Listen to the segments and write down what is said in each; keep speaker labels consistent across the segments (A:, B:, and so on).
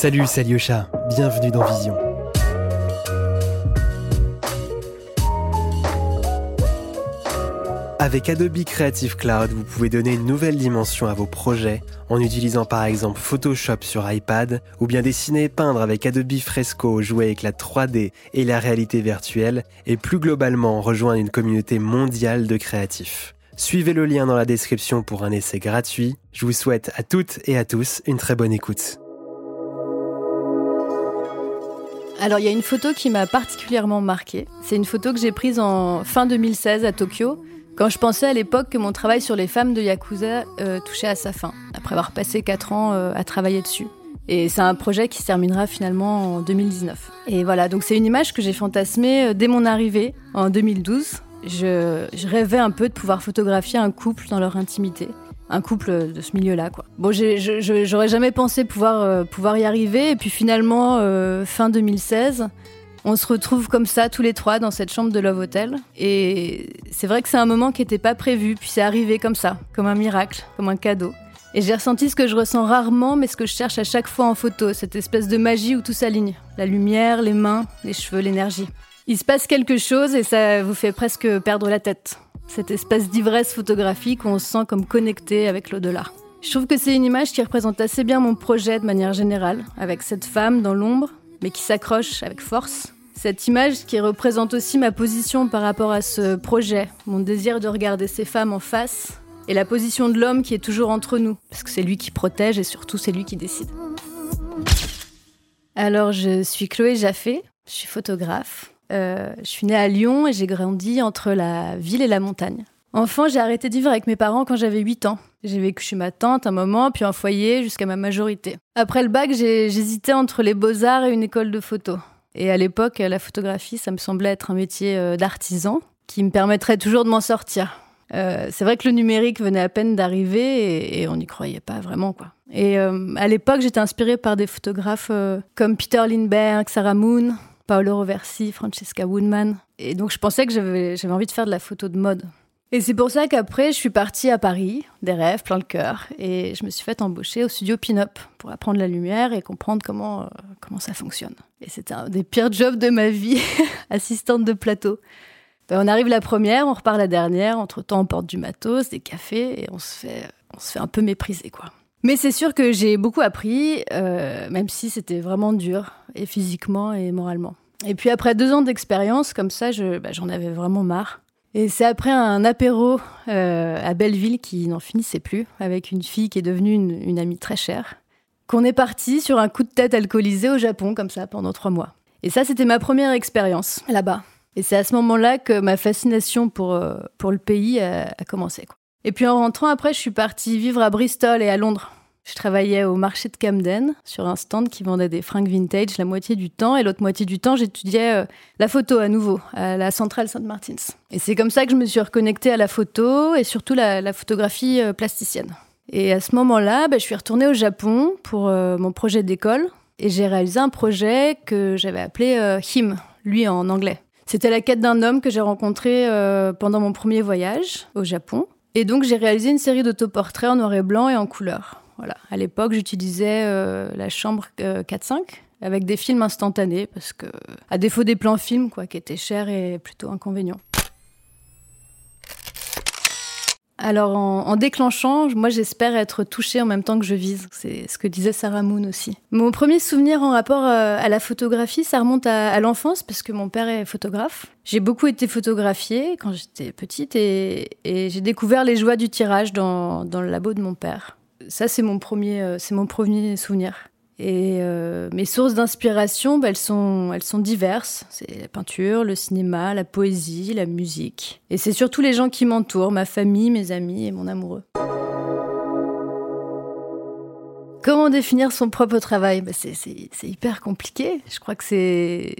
A: Salut, c'est Alyosha, bienvenue dans Vision. Avec Adobe Creative Cloud, vous pouvez donner une nouvelle dimension à vos projets en utilisant par exemple Photoshop sur iPad ou bien dessiner et peindre avec Adobe Fresco, jouer avec la 3D et la réalité virtuelle et plus globalement rejoindre une communauté mondiale de créatifs. Suivez le lien dans la description pour un essai gratuit. Je vous souhaite à toutes et à tous une très bonne écoute.
B: Alors il y a une photo qui m'a particulièrement marquée. C'est une photo que j'ai prise en fin 2016 à Tokyo quand je pensais à l'époque que mon travail sur les femmes de Yakuza euh, touchait à sa fin, après avoir passé 4 ans euh, à travailler dessus. Et c'est un projet qui se terminera finalement en 2019. Et voilà, donc c'est une image que j'ai fantasmée euh, dès mon arrivée en 2012. Je, je, rêvais un peu de pouvoir photographier un couple dans leur intimité. Un couple de ce milieu-là, quoi. Bon, j'aurais jamais pensé pouvoir, pouvoir y arriver. Et puis finalement, fin 2016, on se retrouve comme ça tous les trois dans cette chambre de Love Hotel. Et c'est vrai que c'est un moment qui n'était pas prévu, puis c'est arrivé comme ça, comme un miracle, comme un cadeau. Et j'ai ressenti ce que je ressens rarement, mais ce que je cherche à chaque fois en photo, cette espèce de magie où tout s'aligne. La lumière, les mains, les cheveux, l'énergie. Il se passe quelque chose et ça vous fait presque perdre la tête. Cette espèce d'ivresse photographique où on se sent comme connecté avec l'au-delà. Je trouve que c'est une image qui représente assez bien mon projet de manière générale, avec cette femme dans l'ombre, mais qui s'accroche avec force. Cette image qui représente aussi ma position par rapport à ce projet, mon désir de regarder ces femmes en face, et la position de l'homme qui est toujours entre nous, parce que c'est lui qui protège et surtout c'est lui qui décide. Alors je suis Chloé Jaffé, je suis photographe. Euh, je suis née à Lyon et j'ai grandi entre la ville et la montagne. Enfant, j'ai arrêté de vivre avec mes parents quand j'avais 8 ans. J'ai vécu chez ma tante un moment, puis en foyer jusqu'à ma majorité. Après le bac, j'hésitais entre les beaux-arts et une école de photo. Et à l'époque, la photographie, ça me semblait être un métier euh, d'artisan qui me permettrait toujours de m'en sortir. Euh, c'est vrai que le numérique venait à peine d'arriver et, on n'y croyait pas vraiment. Et à l'époque, j'étais inspirée par des photographes comme Peter Lindbergh, Sarah Moon, Paolo Roversi, Francesca Woodman. Et donc je pensais que j'avais envie de faire de la photo de mode. Et c'est pour ça qu'après, je suis partie à Paris, des rêves, plein le cœur, et je me suis fait embaucher au studio Pin-Up pour apprendre la lumière et comprendre comment, euh, comment ça fonctionne. Et c'était un des pires jobs de ma vie, assistante de plateau. Ben, on arrive la première, on repart la dernière, entre-temps on porte du matos, des cafés, et on se fait, on se fait un peu mépriser, quoi. Mais c'est sûr que j'ai beaucoup appris, euh, même si c'était vraiment dur, et physiquement et moralement. Et puis après deux ans d'expérience, comme ça, ben, j'en avais vraiment marre. Et c'est après un apéro euh, à Belleville qui n'en finissait plus, avec une fille qui est devenue une, amie très chère, qu'on est parti sur un coup de tête alcoolisé au Japon, comme ça, pendant trois mois. Et ça, c'était ma première expérience là-bas. Et c'est à ce moment-là que ma fascination pour, euh, pour le pays a, commencé. Et puis en rentrant après, je suis partie vivre à Bristol et à Londres. Je travaillais au marché de Camden sur un stand qui vendait des fringues vintage la moitié du temps et l'autre moitié du temps j'étudiais euh, la photo à nouveau à la centrale Saint Martins. Et c'est comme ça que je me suis reconnectée à la photo et surtout la, photographie euh, plasticienne. Et à ce moment-là, bah, je suis retournée au Japon pour euh, mon projet d'école et j'ai réalisé un projet que j'avais appelé Him, lui en anglais. C'était la quête d'un homme que j'ai rencontré pendant mon premier voyage au Japon. Et donc j'ai réalisé une série d'autoportraits en noir et blanc et en couleur. À l'époque, j'utilisais euh, la chambre 4-5 euh, avec des films instantanés parce que, à défaut des plans films, quoi, qui étaient chers et plutôt inconvénients. Alors, en, déclenchant, moi, j'espère être touchée en même temps que je vise. C'est ce que disait Sarah Moon aussi. Mon premier souvenir en rapport euh, à la photographie, ça remonte à, l'enfance, parce que mon père est photographe. J'ai beaucoup été photographiée quand j'étais petite et, j'ai découvert les joies du tirage dans le labo de mon père ça, c'est mon premier, euh, c'est mon premier souvenir. Et euh, mes sources d'inspiration, bah, elles, sont, elles sont diverses. C'est la peinture, le cinéma, la poésie, la musique. Et c'est surtout les gens qui m'entourent, ma famille, mes amis et mon amoureux. Comment définir son propre travail? Bah, c'est, hyper compliqué. Je crois que c'est,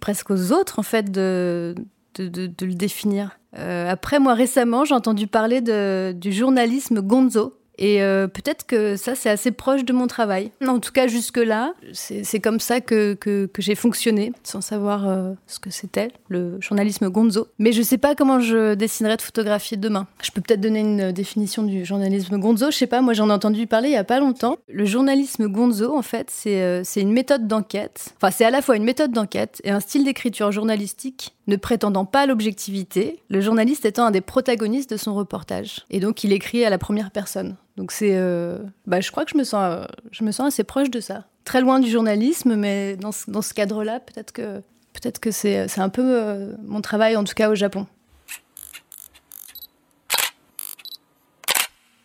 B: presque aux autres, en fait, de, de, le définir. Euh, après, moi, récemment, j'ai entendu parler du journalisme gonzo. Et euh, peut-être que ça, c'est assez proche de mon travail. En tout cas, jusque-là, c'est comme ça que, que, j'ai fonctionné, sans savoir euh, ce que c'était, le journalisme gonzo. Mais je ne sais pas comment je dessinerai de photographie demain. Je peux peut-être donner une définition du journalisme gonzo. Je sais pas, moi j'en ai entendu parler il y a pas longtemps. Le journalisme gonzo, en fait, c'est une méthode d'enquête. Enfin, c'est à la fois une méthode d'enquête et un style d'écriture journalistique ne prétendant pas l'objectivité, le journaliste étant un des protagonistes de son reportage. Et donc il écrit à la première personne. Donc c'est, euh, bah, je crois que je me sens, je me sens assez proche de ça. Très loin du journalisme, mais dans ce, dans ce cadre-là, peut-être que, peut-être que c'est, un peu euh, mon travail, en tout cas au Japon.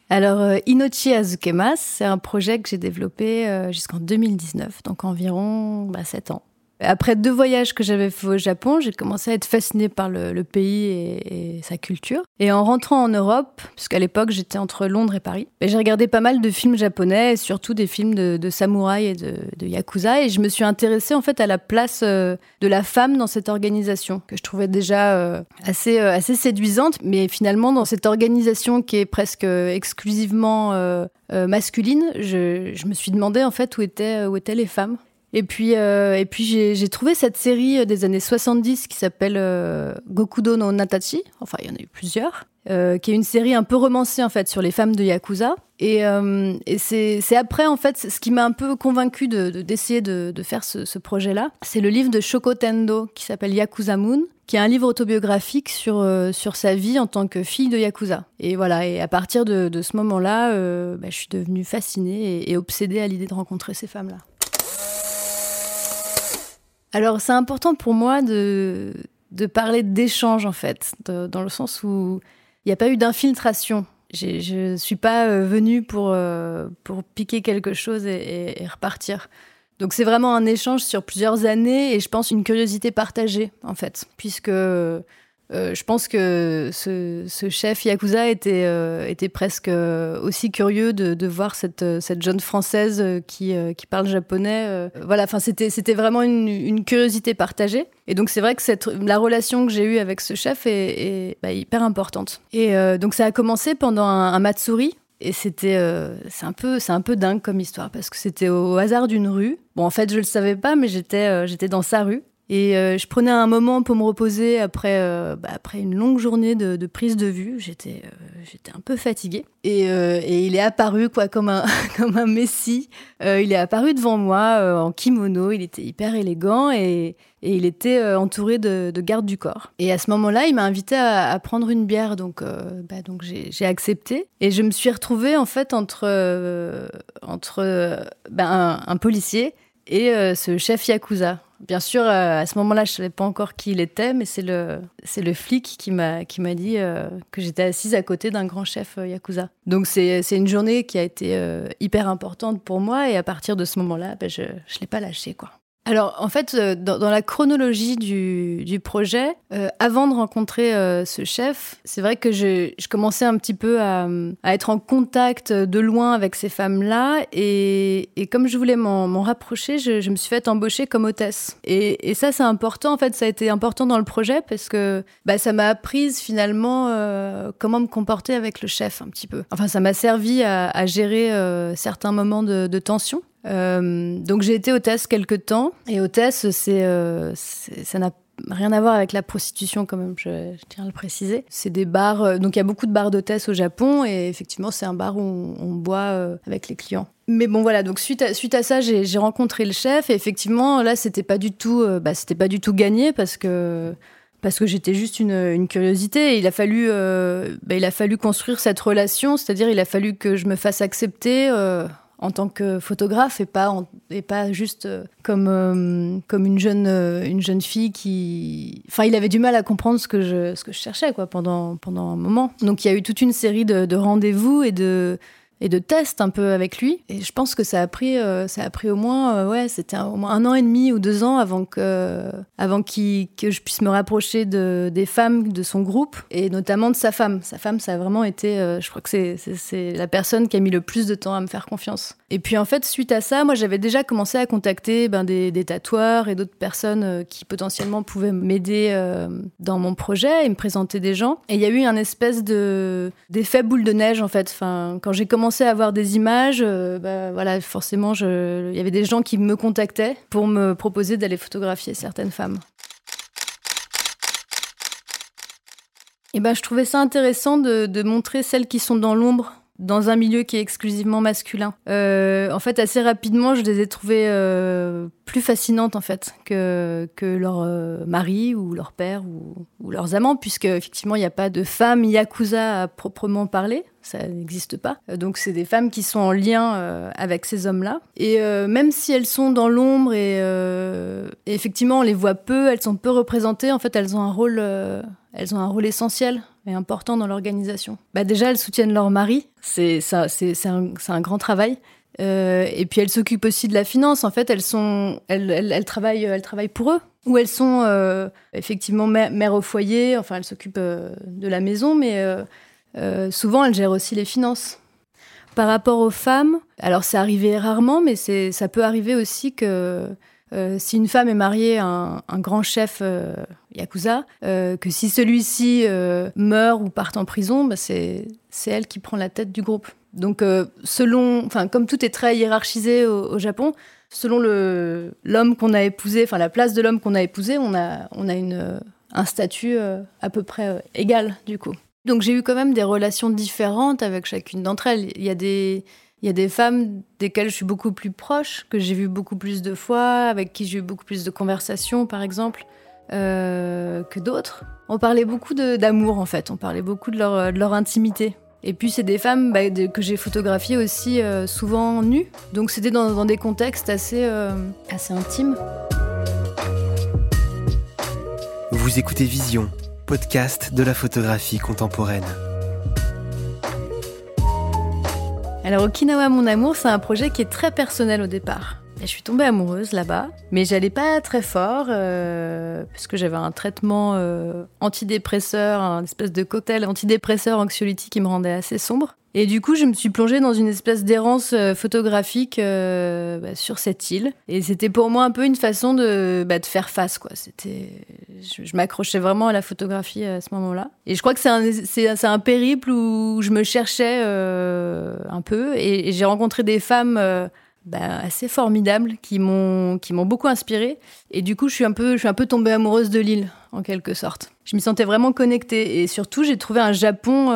B: Alors, euh, Inochi Azukemas, c'est un projet que j'ai développé jusqu'en 2019, donc environ bah, 7 ans. Après deux voyages que j'avais fait au Japon, j'ai commencé à être fascinée par le, pays et, sa culture. Et en rentrant en Europe, puisqu'à l'époque j'étais entre Londres et Paris, ben, j'ai regardé pas mal de films japonais, et surtout des films de, samouraï et de, yakuza, et je me suis intéressée en fait à la place euh, de la femme dans cette organisation que je trouvais déjà euh, assez euh, assez séduisante, mais finalement dans cette organisation qui est presque exclusivement masculine, je, je, me suis demandé en fait où étaient où étaient les femmes et puis, euh, puis j'ai trouvé cette série des années 70 qui s'appelle euh, Gokudo no Natachi. Enfin, il y en a eu plusieurs. Euh, qui est une série un peu romancée en fait sur les femmes de Yakuza. Et, c'est après en fait ce qui m'a un peu convaincu d'essayer de, de, faire ce, projet-là. C'est le livre de Shoko Tendo qui s'appelle Yakuza Moon, qui est un livre autobiographique sur, sur sa vie en tant que fille de Yakuza. Et voilà, et à partir de, de ce moment-là, bah, je suis devenue fascinée et obsédée à l'idée de rencontrer ces femmes-là. Alors c'est important pour moi de, de parler d'échange en fait, dans le sens où il n'y a pas eu d'infiltration. Je ne suis pas euh, venue pour, euh, pour piquer quelque chose et, et repartir. Donc c'est vraiment un échange sur plusieurs années et je pense une curiosité partagée en fait, puisque euh, je pense que ce, chef Yakuza était, euh, était presque euh, aussi curieux de, voir cette, cette, jeune française qui, qui parle japonais. voilà, enfin c'était c'était vraiment une, curiosité partagée. Et donc c'est vrai que la relation que j'ai eue avec ce chef est, bah, hyper importante. Et donc ça a commencé pendant un, un Matsuri. Et c'était, c'est un peu, c'est un peu dingue comme histoire parce que c'était au hasard d'une rue. Bon, en fait, je le savais pas, mais j'étais, j'étais dans sa rue et euh, je prenais un moment pour me reposer après, euh, bah, après une longue journée de, prise de vue. J'étais euh, un peu fatiguée. Et, il est apparu quoi, comme, un, comme un messie. il est apparu devant moi en kimono. Il était hyper élégant et, et il était entouré de, de, gardes du corps. Et à ce moment-là, il m'a invité à, prendre une bière. Donc, bah, donc j'ai accepté. Et je me suis retrouvée en fait entre, entre bah, un policier et ce chef Yakuza. Bien sûr, euh, à ce moment-là, je ne savais pas encore qui il était, mais c'est le, c'est le flic qui m'a, qui m'a dit euh, que j'étais assise à côté d'un grand chef euh, Yakuza. Donc c'est, une journée qui a été hyper importante pour moi, et à partir de ce moment-là, ben, je ne l'ai pas lâché. Quoi. Alors, en fait, euh, dans, la chronologie du, projet, euh, avant de rencontrer euh, ce chef, c'est vrai que je, commençais un petit peu à, être en contact de loin avec ces femmes-là. Et, comme je voulais m'en rapprocher, je, me suis fait embaucher comme hôtesse. Et, ça, c'est important. En fait, ça a été important dans le projet parce que bah, ça m'a apprise finalement comment me comporter avec le chef un petit peu. Enfin, ça m'a servi à, gérer certains moments de tension. Euh, donc j'ai été hôtesse quelques temps et hôtesse, c'est, euh, ça n'a rien à voir avec la prostitution quand même, je, tiens à le préciser. C'est des bars, euh, donc il y a beaucoup de bars d'hôtesse au Japon et effectivement c'est un bar où on, boit avec les clients. Mais bon voilà, donc suite à, suite à ça j'ai, rencontré le chef et effectivement là c'était pas du tout, bah, c'était pas du tout gagné parce que parce que j'étais juste une, curiosité. Il a fallu, bah, il a fallu construire cette relation, c'est-à-dire il a fallu que je me fasse accepter en tant que photographe et pas, et pas juste euh, comme, euh, comme une, jeune, euh, une jeune fille qui... Enfin, il avait du mal à comprendre ce que je, ce que je cherchais quoi, pendant, pendant un moment. Donc il y a eu toute une série de, de rendez-vous et de, et de tests un peu avec lui. Et je pense que ça a pris, euh, ça a pris au moins, euh, ouais, c'était au moins un an et demi ou deux ans avant que, avant qu je puisse me rapprocher de, des femmes de son groupe et notamment de sa femme. Sa femme, ça a vraiment été, euh, je crois que c'est la personne qui a mis le plus de temps à me faire confiance. Et puis en fait, suite à ça, moi j'avais déjà commencé à contacter ben, des, des tatoueurs et d'autres personnes qui potentiellement pouvaient m'aider dans mon projet et me présenter des gens. Et il y a eu un espèce de d'effet boule de neige en fait. Enfin, quand j'ai commencé à avoir des images, bah, voilà, forcément, il y avait des gens qui me contactaient pour me proposer d'aller photographier certaines femmes. Et ben, je trouvais ça intéressant de montrer celles qui sont dans l'ombre dans un milieu qui est exclusivement masculin. Euh, en fait, assez rapidement, je les ai trouvées euh, plus fascinantes en fait que, que leur euh, ou leur père ou, leurs amants, puisque effectivement, il n'y a pas de femmes yakuza à proprement parler. Ça n'existe pas. Donc, c'est des femmes qui sont en lien avec ces hommes-là. Et même si elles sont dans l'ombre et, et, effectivement, on les voit peu, elles sont peu représentées, en fait, elles ont un rôle, elles ont un rôle essentiel et important dans l'organisation. Bah déjà, elles soutiennent leur mari, c'est un, un, grand travail. Euh, et puis elles s'occupent aussi de la finance. En fait, elles sont, elles, elles, travaillent, elles travaillent pour eux. Ou elles sont euh, effectivement mères au foyer. Enfin, elles s'occupent euh, de la maison, mais souvent elles gèrent aussi les finances. Par rapport aux femmes, alors c'est arrivé rarement, mais ça peut arriver aussi que euh, si une femme est mariée à un, grand chef euh, yakuza, euh, que si celui-ci meurt ou part en prison, bah, c'est elle qui prend la tête du groupe. Donc, selon, comme tout est très hiérarchisé au, Japon, selon l'homme qu'on a épousé, enfin la place de l'homme qu'on a épousé, on a, un statut à peu près égal du coup. Donc j'ai eu quand même des relations différentes avec chacune d'entre elles. Il y a des il y a des femmes desquelles je suis beaucoup plus proche, que j'ai vues beaucoup plus de fois, avec qui j'ai eu beaucoup plus de conversations, par exemple, euh, que d'autres. On parlait beaucoup d'amour, en fait. On parlait beaucoup de leur, de leur intimité. Et puis, c'est des femmes bah, que j'ai photographiées aussi euh, souvent nues. Donc, c'était dans, des contextes assez, euh, assez intimes.
A: Vous écoutez Vision, podcast de la photographie contemporaine.
B: Alors Okinawa mon amour, c'est un projet qui est très personnel au départ. je suis tombée amoureuse là-bas, mais j'allais pas très fort euh, puisque j'avais un traitement euh, antidépresseur, un espèce de cocktail antidépresseur anxiolytique qui me rendait assez sombre. Et du coup, je me suis plongée dans une espèce d'errance euh, photographique euh, bah, sur cette île. Et c'était pour moi un peu une façon de, bah, faire face, quoi. Je, m'accrochais vraiment à la photographie à ce moment-là. Et je crois que c'est un, périple où je me cherchais euh, un peu et, j'ai rencontré des femmes. Bah, assez formidables qui m'ont beaucoup inspirée et du coup je suis un peu je suis un peu tombée amoureuse de l'île en quelque sorte je m'y sentais vraiment connectée et surtout j'ai trouvé un Japon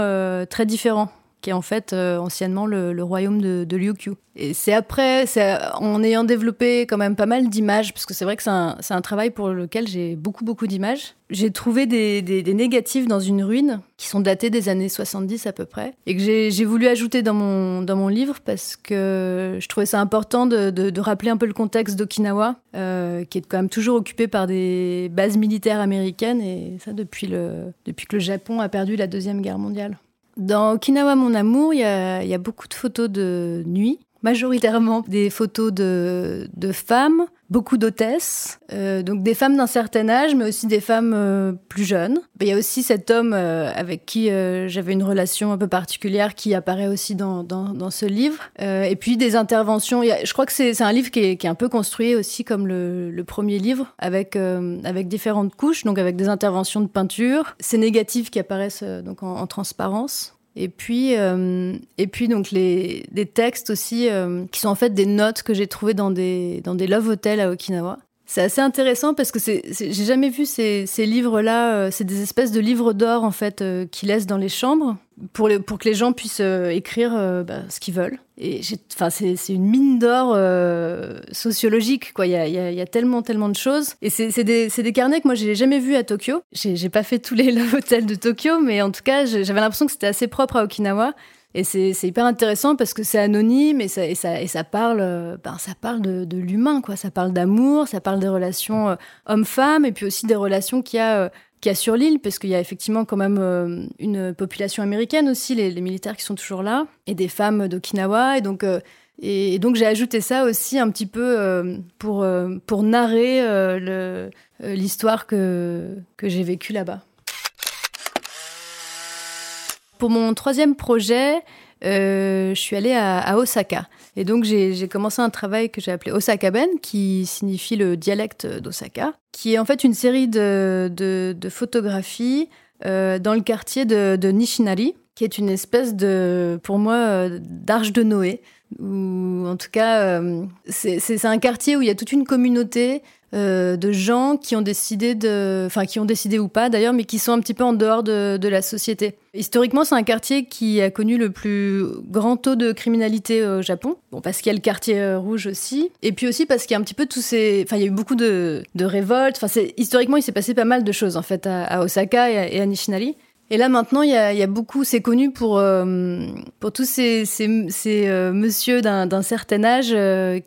B: très différent qui est en fait euh, anciennement le, royaume de, de Ryukyu. Et c'est après, en ayant développé quand même pas mal d'images, parce que c'est vrai que c'est un, travail pour lequel j'ai beaucoup, beaucoup d'images. J'ai trouvé des, des, négatifs dans une ruine qui sont datés des années 70 à peu près, et que j'ai voulu ajouter dans mon, dans mon livre parce que je trouvais ça important de rappeler un peu le contexte d'Okinawa, euh, qui est quand même toujours occupé par des bases militaires américaines, et ça depuis, le, depuis que le Japon a perdu la Deuxième Guerre mondiale. Dans Okinawa, mon amour, il y a, beaucoup de photos de nuit, majoritairement des photos de, femmes, beaucoup d'hôtesses, euh, donc des femmes d'un certain âge, mais aussi des femmes euh, plus jeunes. Il y a aussi cet homme euh, avec qui j'avais une relation un peu particulière qui apparaît aussi dans, ce livre. et puis des interventions. je crois que c'est un livre qui est, un peu construit aussi comme le, premier livre, avec, avec différentes couches, donc avec des interventions de peinture, ces négatifs qui apparaissent donc en transparence. Et puis, euh, et puis donc les, des textes aussi euh, qui sont en fait des notes que j'ai trouvées dans des, dans des love hotels à Okinawa. C'est assez intéressant parce que j'ai jamais vu ces, livres-là. Euh, c'est des espèces de livres d'or en fait euh, qu'ils laissent dans les chambres pour, que les gens puissent euh, écrire bah, ce qu'ils veulent. Et enfin, c'est, une mine d'or sociologique. Il y a, tellement tellement de choses. Et c'est, des, carnets que moi j'ai jamais vus à Tokyo. J'ai, j'ai pas fait tous les love hotels de Tokyo, mais en tout cas j'avais l'impression que c'était assez propre à Okinawa. Et c'est hyper intéressant parce que c'est anonyme et ça, parle, euh, ben, ça parle de, l'humain, quoi. Ça parle d'amour, ça parle des relations euh, hommes-femmes et puis aussi des relations qu'il y a, euh, a sur l'île, parce qu'il y a effectivement quand même une population américaine aussi, les, les, militaires qui sont toujours là, et des femmes d'Okinawa. Et donc, et, donc j'ai ajouté ça aussi un petit peu pour, pour narrer l'histoire que, que j'ai vécue là-bas. Pour mon troisième projet, euh, je suis allée à, Osaka. Et donc, j'ai commencé un travail que j'ai appelé Osaka Ben, qui signifie le dialecte d'Osaka, qui est en fait une série de, photographies euh, dans le quartier de, Nishinari, qui est une espèce de, pour moi, d'arche de Noé. Ou en tout cas, c'est un quartier où il y a toute une communauté euh, de gens qui ont décidé de, enfin qui ont décidé ou pas d'ailleurs, mais qui sont un petit peu en dehors de, la société. Historiquement, c'est un quartier qui a connu le plus grand taux de criminalité au Japon. Bon, parce qu'il y a le quartier euh, rouge aussi, et puis aussi parce qu'il y a un petit peu tous ces, enfin il y a eu beaucoup de, révoltes. Enfin, historiquement, il s'est passé pas mal de choses en fait à, Osaka et à, Nishinari. Et là maintenant, il y a, beaucoup, c'est connu pour, euh, pour tous ces, ces, monsieur d'un certain âge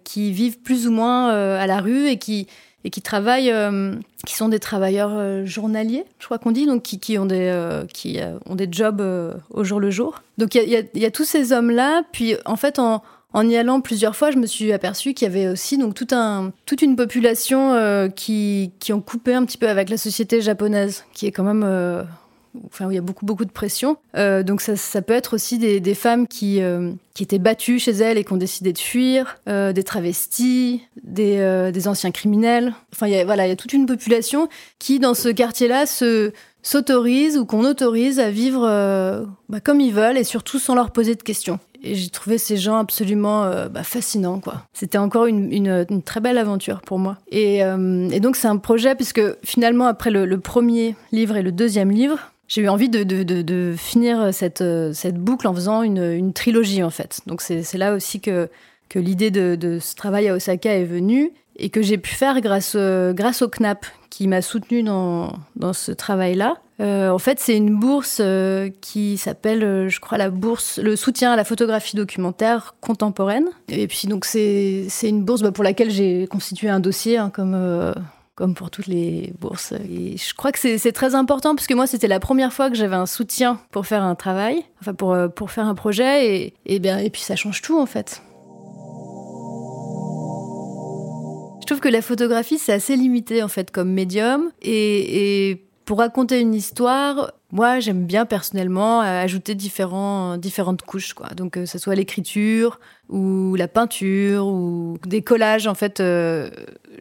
B: qui vivent plus ou moins à la rue et qui, et qui travaillent, euh, qui sont des travailleurs euh, journaliers, je crois qu'on dit, donc qui, ont des, euh, qui ont des jobs au jour le jour. Donc il y a, y a, tous ces hommes-là, puis en fait en, en y allant plusieurs fois, je me suis aperçue qu'il y avait aussi donc tout un, toute une population qui, qui ont coupé un petit peu avec la société japonaise, qui est quand même enfin, où il y a beaucoup, beaucoup de pression. Euh, donc ça, ça, peut être aussi des, des femmes qui, euh, qui étaient battues chez elles et qui ont décidé de fuir, euh, des travestis, des, euh, des, anciens criminels. Enfin, il y a, voilà, il y a toute une population qui, dans ce quartier-là, se s'autorise ou qu'on autorise à vivre euh, bah, comme ils veulent et surtout sans leur poser de questions. Et j'ai trouvé ces gens absolument bah, fascinants, quoi. C'était encore une, une, une, très belle aventure pour moi. Et, et donc c'est un projet puisque finalement après le, le, premier livre et le deuxième livre, j'ai eu envie de, de, de, finir cette, cette, boucle en faisant une, une trilogie en fait. Donc c'est là aussi que, que l'idée de, ce travail à Osaka est venue et que j'ai pu faire grâce, grâce au CNAP qui m'a soutenu dans, dans ce travail-là. Euh, en fait, c'est une bourse euh, qui s'appelle, euh, je crois, la bourse, le soutien à la photographie documentaire contemporaine. Et puis donc c'est une bourse bah, pour laquelle j'ai constitué un dossier, hein, comme comme pour toutes les bourses. Et je crois que c'est très important parce que moi, c'était la première fois que j'avais un soutien pour faire un travail, enfin pour, euh, pour faire un projet, et, et, bien, et puis ça change tout en fait. Je trouve que la photographie, c'est assez limité en fait comme médium, et, et pour raconter une histoire, moi, j'aime bien personnellement ajouter différents, différentes couches, quoi. Donc, que euh, ce soit l'écriture ou la peinture ou des collages, en fait, euh,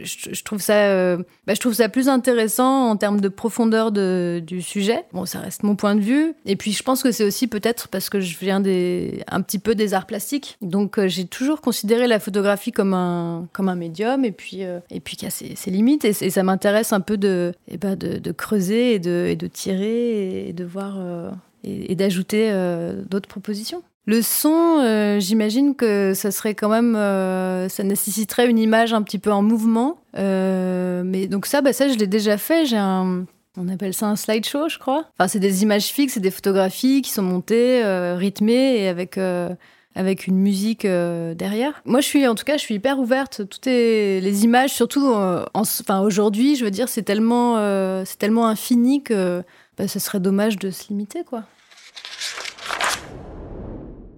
B: je, trouve ça, euh, bah, je trouve ça plus intéressant en termes de profondeur de, du sujet. Bon, ça reste mon point de vue. Et puis, je pense que c'est aussi peut-être parce que je viens des, un petit peu des arts plastiques. Donc, j'ai toujours considéré la photographie comme un, comme un médium et puis, et puis qu'il y a ses, limites. Et, ça m'intéresse un peu de, eh ben, de, creuser et de, tirer. Et de voir euh, et, d'ajouter euh, d'autres propositions. Le son, euh, j'imagine que ça serait quand même, ça nécessiterait une image un petit peu en mouvement. mais donc ça, bah ça, je l'ai déjà fait. J'ai un, on appelle ça un slideshow, je crois. Enfin, c'est des images fixes, c'est des photographies qui sont montées, rythmées et avec avec une musique derrière. Moi, je suis, en tout cas, je suis hyper ouverte. Toutes les images, surtout, enfin aujourd'hui, je veux dire, c'est tellement, c'est tellement infini que bah, ce serait dommage de se limiter, quoi.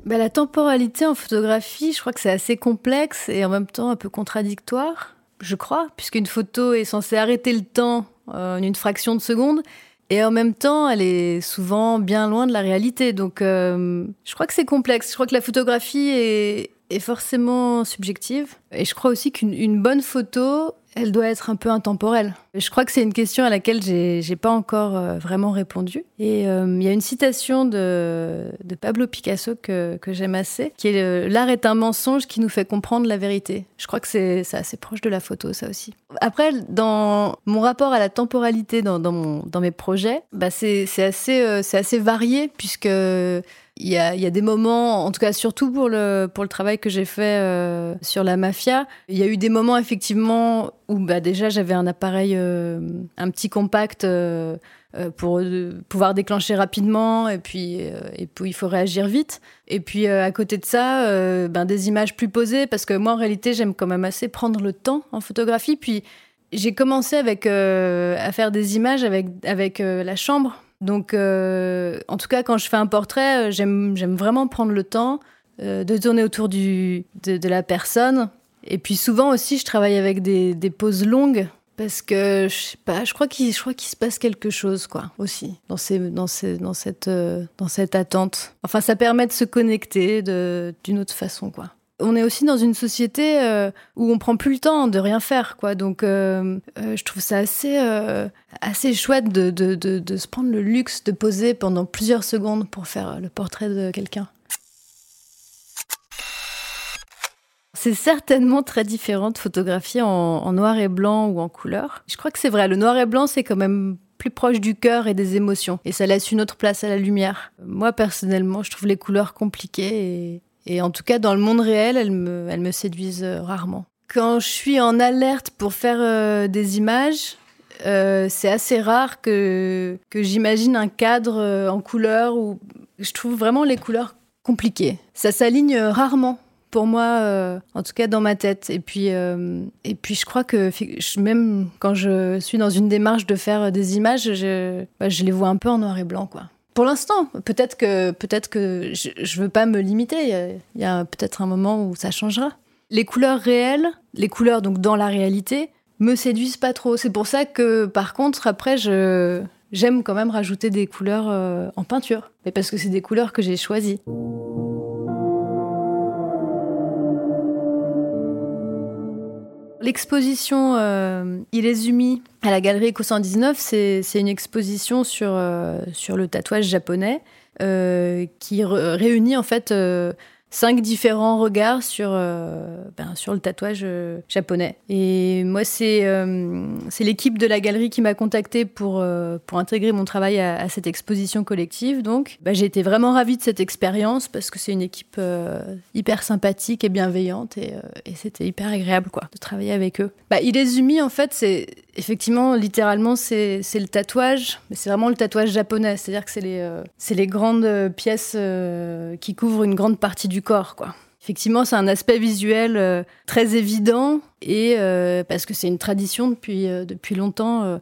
B: Bah, la temporalité en photographie, je crois que c'est assez complexe et en même temps un peu contradictoire, je crois, puisqu'une photo est censée arrêter le temps euh, en une fraction de seconde et en même temps, elle est souvent bien loin de la réalité. Donc, euh, je crois que c'est complexe. Je crois que la photographie est forcément subjective. Et je crois aussi qu'une bonne photo, elle doit être un peu intemporelle. Je crois que c'est une question à laquelle j'ai pas encore euh, vraiment répondu. Et euh, il y a une citation de, Pablo Picasso que, j'aime assez, qui est L'art est un mensonge qui nous fait comprendre la vérité. Je crois que c'est assez proche de la photo, ça aussi. Après, dans mon rapport à la temporalité dans, mes projets, bah c'est assez, euh, varié, puisque il y, a, des moments, en tout cas surtout pour le, travail que j'ai fait euh, sur la mafia, il y a eu des moments effectivement où bah, déjà j'avais un appareil, euh, un petit compact euh, pour pouvoir déclencher rapidement et puis, et puis il faut réagir vite. Et puis à côté de ça, ben, des images plus posées parce que moi en réalité j'aime quand même assez prendre le temps en photographie. Puis j'ai commencé avec, à faire des images avec, avec la chambre donc, euh, en tout cas, quand je fais un portrait, euh, j'aime vraiment prendre le temps euh, de tourner autour du, de, la personne. Et puis souvent aussi, je travaille avec des, des pauses longues parce que je sais pas, je crois qu'il se passe quelque chose quoi aussi dans ces dans cette attente. Enfin, ça permet de se connecter d'une autre façon quoi. on est aussi dans une société euh, où on prend plus le temps de rien faire, quoi. Donc, euh, je trouve ça assez, chouette de, se prendre le luxe de poser pendant plusieurs secondes pour faire le portrait de quelqu'un. C'est certainement très différent de photographier en, noir et blanc ou en couleur. Je crois que c'est vrai, le noir et blanc, c'est quand même plus proche du cœur et des émotions. Et ça laisse une autre place à la lumière. Moi, personnellement, je trouve les couleurs compliquées et, en tout cas, dans le monde réel, elles me, elles me séduisent euh, rarement. Quand je suis en alerte pour faire euh, des images, euh, c'est assez rare que, que j'imagine un cadre en couleur où je trouve vraiment les couleurs compliquées. Ça s'aligne rarement pour moi, euh, en tout cas dans ma tête. Et puis, euh, et puis je crois que même quand je suis dans une démarche de faire des images, je, bah, je les vois un peu en noir et blanc, quoi. Pour l'instant, peut-être que peut-être que je, je veux pas me limiter. Il y a, peut-être un moment où ça changera. Les couleurs réelles, les couleurs donc dans la réalité, me séduisent pas trop. C'est pour ça que par contre après je j'aime quand même rajouter des couleurs euh, en peinture, mais parce que c'est des couleurs que j'ai choisies. L'exposition euh, Ilezumi à la galerie Eco 119, c'est une exposition sur, euh, le tatouage japonais euh, qui réunit en fait cinq différents regards sur, euh, ben, sur le tatouage euh, japonais. Et moi, c'est euh, c'est l'équipe de la galerie qui m'a contactée pour, pour intégrer mon travail à, cette exposition collective. Donc, bah, j'ai été vraiment ravie de cette expérience parce que c'est une équipe hyper sympathique et bienveillante et, c'était hyper agréable quoi, de travailler avec eux. Bah, Ilezumi, en fait, c'est effectivement, littéralement, c'est le tatouage, mais c'est vraiment le tatouage japonais. C'est-à-dire que c'est les, c'est les grandes pièces qui couvrent une grande partie du corps, quoi. Effectivement, c'est un aspect visuel euh, très évident et euh, parce que c'est une tradition depuis, euh, depuis longtemps,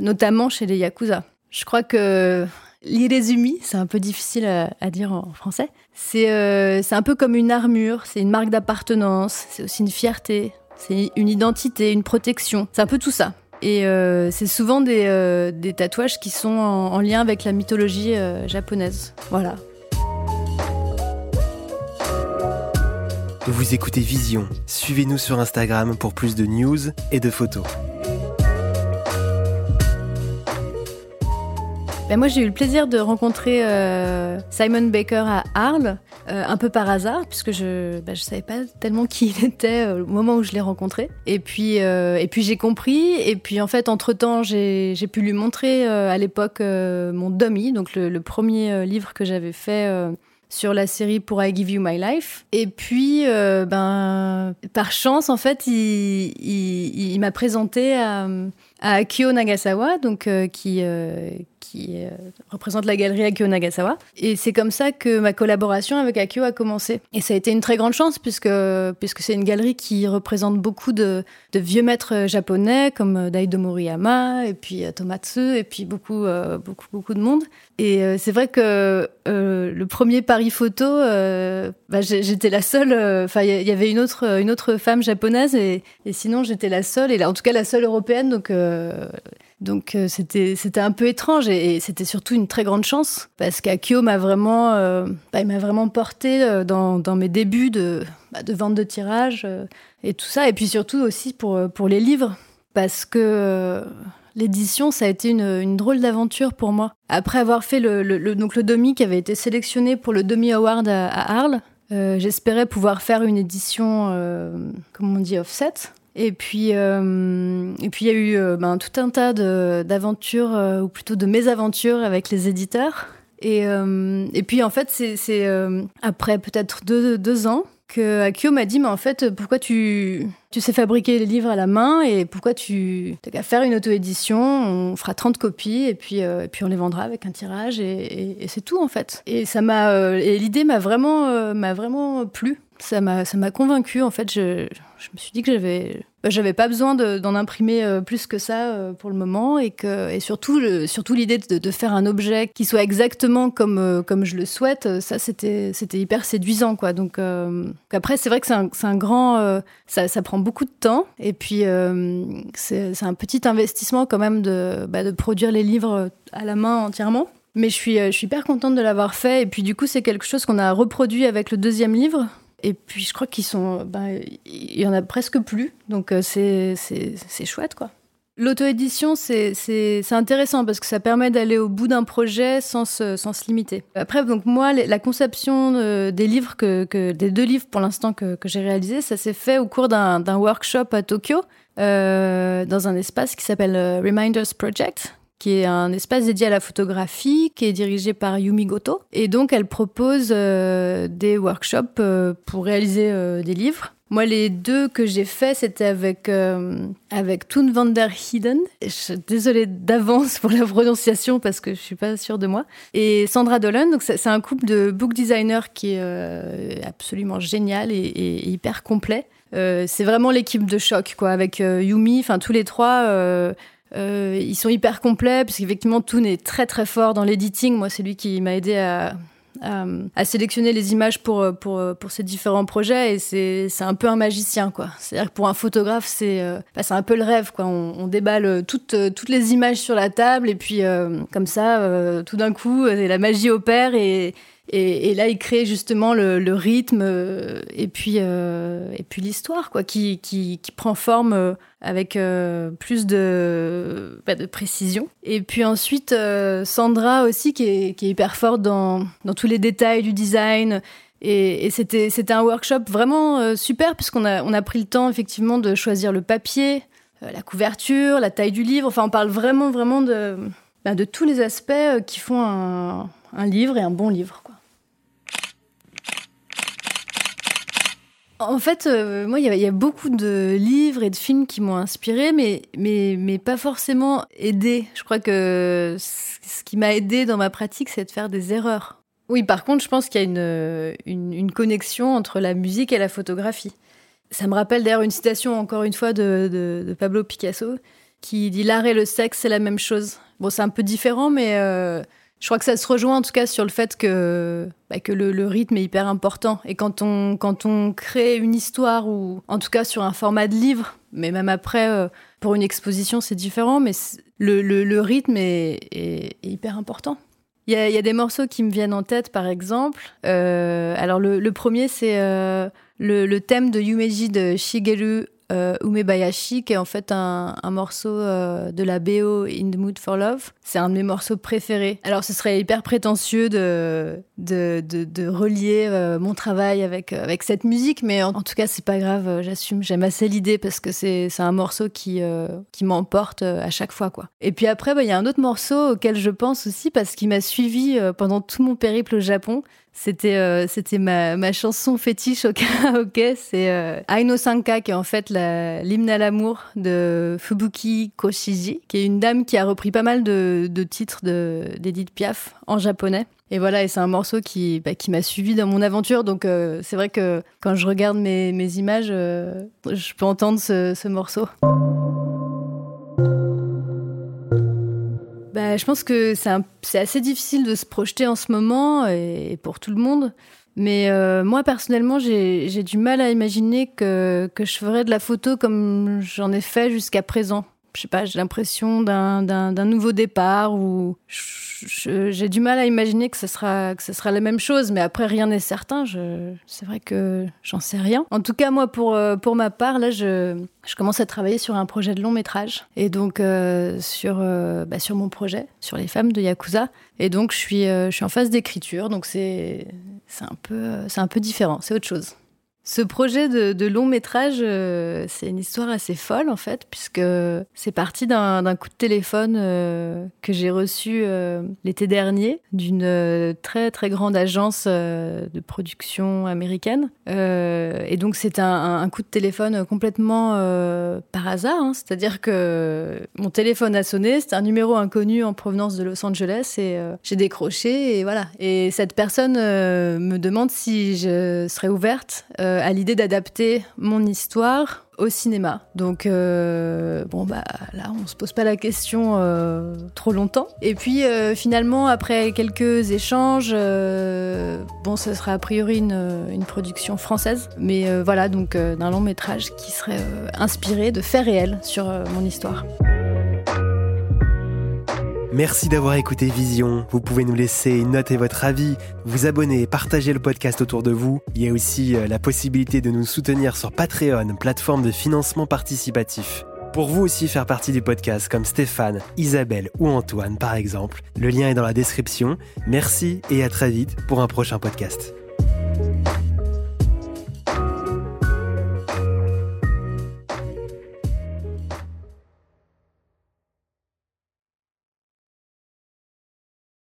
B: notamment chez les yakuza. Je crois que l'irezumi, c'est un peu difficile à, dire en français, c'est un peu comme une armure, c'est une marque d'appartenance, c'est aussi une fierté, c'est une identité, une protection, c'est un peu tout ça. Et c'est souvent des, des, tatouages qui sont en, lien avec la mythologie japonaise. Voilà,
A: Vous écoutez Vision. Suivez-nous sur Instagram pour plus de news et de photos.
B: Ben moi, j'ai eu le plaisir de rencontrer euh, Simon Baker à Arles, euh, un peu par hasard, puisque je ne ben, savais pas tellement qui il était euh, au moment où je l'ai rencontré. Et puis, et puis j'ai compris. Et puis, en fait, entre-temps, j'ai pu lui montrer à l'époque mon dummy, donc le premier livre que j'avais fait sur la série Pour I Give You My Life. Et puis, euh, ben, par chance, en fait, il, il, m'a présenté à Akio Nagasawa, donc, euh, qui, euh, qui euh, représente la galerie Akio Nagasawa. Et c'est comme ça que ma collaboration avec Akio a commencé. Et ça a été une très grande chance puisque, puisque c'est une galerie qui représente beaucoup de, de vieux maîtres japonais comme euh, Daido Moriyama et puis euh, Tomatsu et puis beaucoup, beaucoup, beaucoup de monde. Et c'est vrai que le premier Paris photo, bah, j'étais la seule. Enfin, il y, avait une autre, une autre femme japonaise et, et sinon j'étais la seule, et là, en tout cas la seule européenne. Donc donc euh, c'était c'était un peu étrange et, c'était surtout une très grande chance parce qu'Akio m'a vraiment euh, bah, il m'a vraiment porté euh, dans, mes débuts de bah, de vente de tirage et tout ça et puis surtout aussi pour pour les livres parce que L'édition, ça a été une, drôle d'aventure pour moi. Après avoir fait le, le, donc le Domi qui avait été sélectionné pour le Domi Award à, Arles, j'espérais pouvoir faire une édition, comme on dit, offset. Et puis, euh, et puis il y a eu euh, ben, tout un tas d'aventures, euh, ou plutôt de mésaventures avec les éditeurs. Et, et puis en fait, c'est après peut-être deux, deux, ans que Akio m'a dit, mais en fait, pourquoi tu, tu sais fabriquer les livres à la main et pourquoi tu t'as qu'à faire une auto-édition, on fera 30 copies et puis, et puis on les vendra avec un tirage et, c'est tout en fait. Et ça l'idée m'a vraiment, m'a vraiment plu. Ça m'a, ça m'a convaincu en fait. Je, je me suis dit que j'avais j'avais pas besoin d'en imprimer euh, plus que ça euh, pour le moment et que et surtout surtout l'idée de, de, faire un objet qui soit exactement comme euh, comme je le souhaite ça c'était c'était hyper séduisant quoi. Donc après c'est vrai que c'est un, un, grand ça, ça, prend beaucoup de temps et puis c'est un petit investissement quand même de bah, de produire les livres à la main entièrement. Mais je suis je suis hyper contente de l'avoir fait et puis du coup c'est quelque chose qu'on a reproduit avec le deuxième livre Et puis je crois qu'ils sont, ben, il y en a presque plus, donc c'est c'est chouette quoi. L'auto-édition, c'est intéressant parce que ça permet d'aller au bout d'un projet sans se, sans se limiter. Après, donc moi, la conception euh, des livres, que, des deux livres pour l'instant que, j'ai réalisés, ça s'est fait au cours d'un workshop à Tokyo, euh, dans un espace qui s'appelle euh, Reminders Project, qui est un espace dédié à la photographie, qui est dirigé par Yumi Goto. Et donc, elle propose des workshops pour réaliser des livres. Moi, les deux que j'ai faits, c'était avec, euh, avec Toon van der Hiden. Je suis désolée d'avance pour la prononciation parce que je suis pas sûre de moi. Et Sandra Dolan. Donc, c'est un couple de book designers qui est euh, absolument génial et, hyper complet. Euh, c'est vraiment l'équipe de choc, quoi, avec Yumi. Enfin, tous les trois. Ils sont hyper complets parce qu'effectivement Toon est très très fort dans l'editing. Moi, c'est lui qui m'a aidé à, sélectionner les images pour, ces différents projets et c'est un peu un magicien quoi. C'est-à-dire que pour un photographe c'est euh, bah, un peu le rêve quoi. On, déballe toutes, les images sur la table et puis euh, comme ça euh, tout d'un coup la magie opère et, et, là, il crée justement le, rythme euh, et puis, euh, et puis l'histoire, quoi, qui, qui, prend forme euh, avec plus de, bah, de précision. Et puis ensuite, Sandra aussi, qui est, qui est hyper forte dans, dans, tous les détails du design. Et, et c'était, c'était un workshop vraiment super, puisqu'on a, on a pris le temps, effectivement, de choisir le papier, la couverture, la taille du livre. Enfin, on parle vraiment, vraiment de, bah, de tous les aspects qui font un, un livre et un bon livre. En fait, euh, moi, il y, a beaucoup de livres et de films qui m'ont inspiré, mais, mais, mais pas forcément aidé. Je crois que ce qui m'a aidé dans ma pratique, c'est de faire des erreurs. Oui, par contre, je pense qu'il y a une, une, connexion entre la musique et la photographie. Ça me rappelle d'ailleurs une citation, encore une fois, de Pablo Picasso, qui dit L'art et le sexe, c'est la même chose. Bon, c'est un peu différent, mais euh, je crois que ça se rejoint en tout cas sur le fait que, bah, que le, rythme est hyper important. Et quand on, quand on crée une histoire, ou en tout cas sur un format de livre, mais même après, euh, pour une exposition, c'est différent, mais le, le, rythme est, est, hyper important. Il y, a, y, a, des morceaux qui me viennent en tête, par exemple. Euh, alors, le, le premier, c'est euh, le, le, thème de Yumeji de Shigeru euh, Umebayashi, qui est en fait un, morceau euh, de la BO In the Mood for Love. C'est un de mes morceaux préférés. Alors, ce serait hyper prétentieux de, de, de, relier euh, mon travail avec, avec cette musique, mais en, tout cas, c'est pas grave, j'assume. J'aime assez l'idée parce que c'est un morceau qui, qui m'emporte à chaque fois. quoi. Et puis après, bah, il y a un autre morceau auquel je pense aussi parce qu'il m'a suivi pendant tout mon périple au Japon. C'était euh, c'était ma, ma, chanson fétiche au karaoké, c'est euh, Aino Sanka qui est en fait l'hymne à l'amour de Fubuki Koshiji, qui est une dame qui a repris pas mal de, de titres d'Edith Piaf en japonais. Et voilà, et c'est un morceau qui, bah, qui m'a suivi dans mon aventure. Donc euh, c'est vrai que quand je regarde mes, mes images, euh, je peux entendre ce, ce morceau. Bah, je pense que c'est assez difficile de se projeter en ce moment et, pour tout le monde. Mais euh, moi, personnellement, j'ai du mal à imaginer que, que, je ferais de la photo comme j'en ai fait jusqu'à présent. Je sais pas, j'ai l'impression d'un nouveau départ ou j'ai du mal à imaginer que ce sera que ce sera la même chose, mais après rien n'est certain. C'est vrai que j'en sais rien. En tout cas, moi pour euh, pour ma part, là, je je commence à travailler sur un projet de long métrage et donc euh, sur euh, bah, sur mon projet sur les femmes de Yakuza. Et donc je suis je suis en phase d'écriture, donc c'est un c'est un peu différent, c'est autre chose. Ce projet de, long métrage, euh, c'est une histoire assez folle en fait, puisque c'est parti d'un coup de téléphone euh, que j'ai reçu euh, l'été dernier d'une très très grande agence de production américaine. et donc c'est un, coup de téléphone complètement par hasard, hein. c'est-à-dire que mon téléphone a sonné, c'était un numéro inconnu en provenance de Los Angeles et j'ai décroché et voilà. Et cette personne me demande si je serais ouverte à l'idée d'adapter mon histoire au cinéma. Donc euh, bon bah là on se pose pas la question euh, trop longtemps. Et puis finalement après quelques échanges, bon ce sera a priori une, une production française, mais voilà donc d'un long métrage qui serait inspiré de faits réels sur mon histoire.
A: Merci d'avoir écouté Vision. Vous pouvez nous laisser une note et votre avis, vous abonner et partager le podcast autour de vous. Il y a aussi euh, la possibilité de nous soutenir sur Patreon, plateforme de financement participatif. Pour vous aussi faire partie du podcast comme Stéphane, Isabelle ou Antoine par exemple, le lien est dans la description. Merci et à très vite pour un prochain podcast.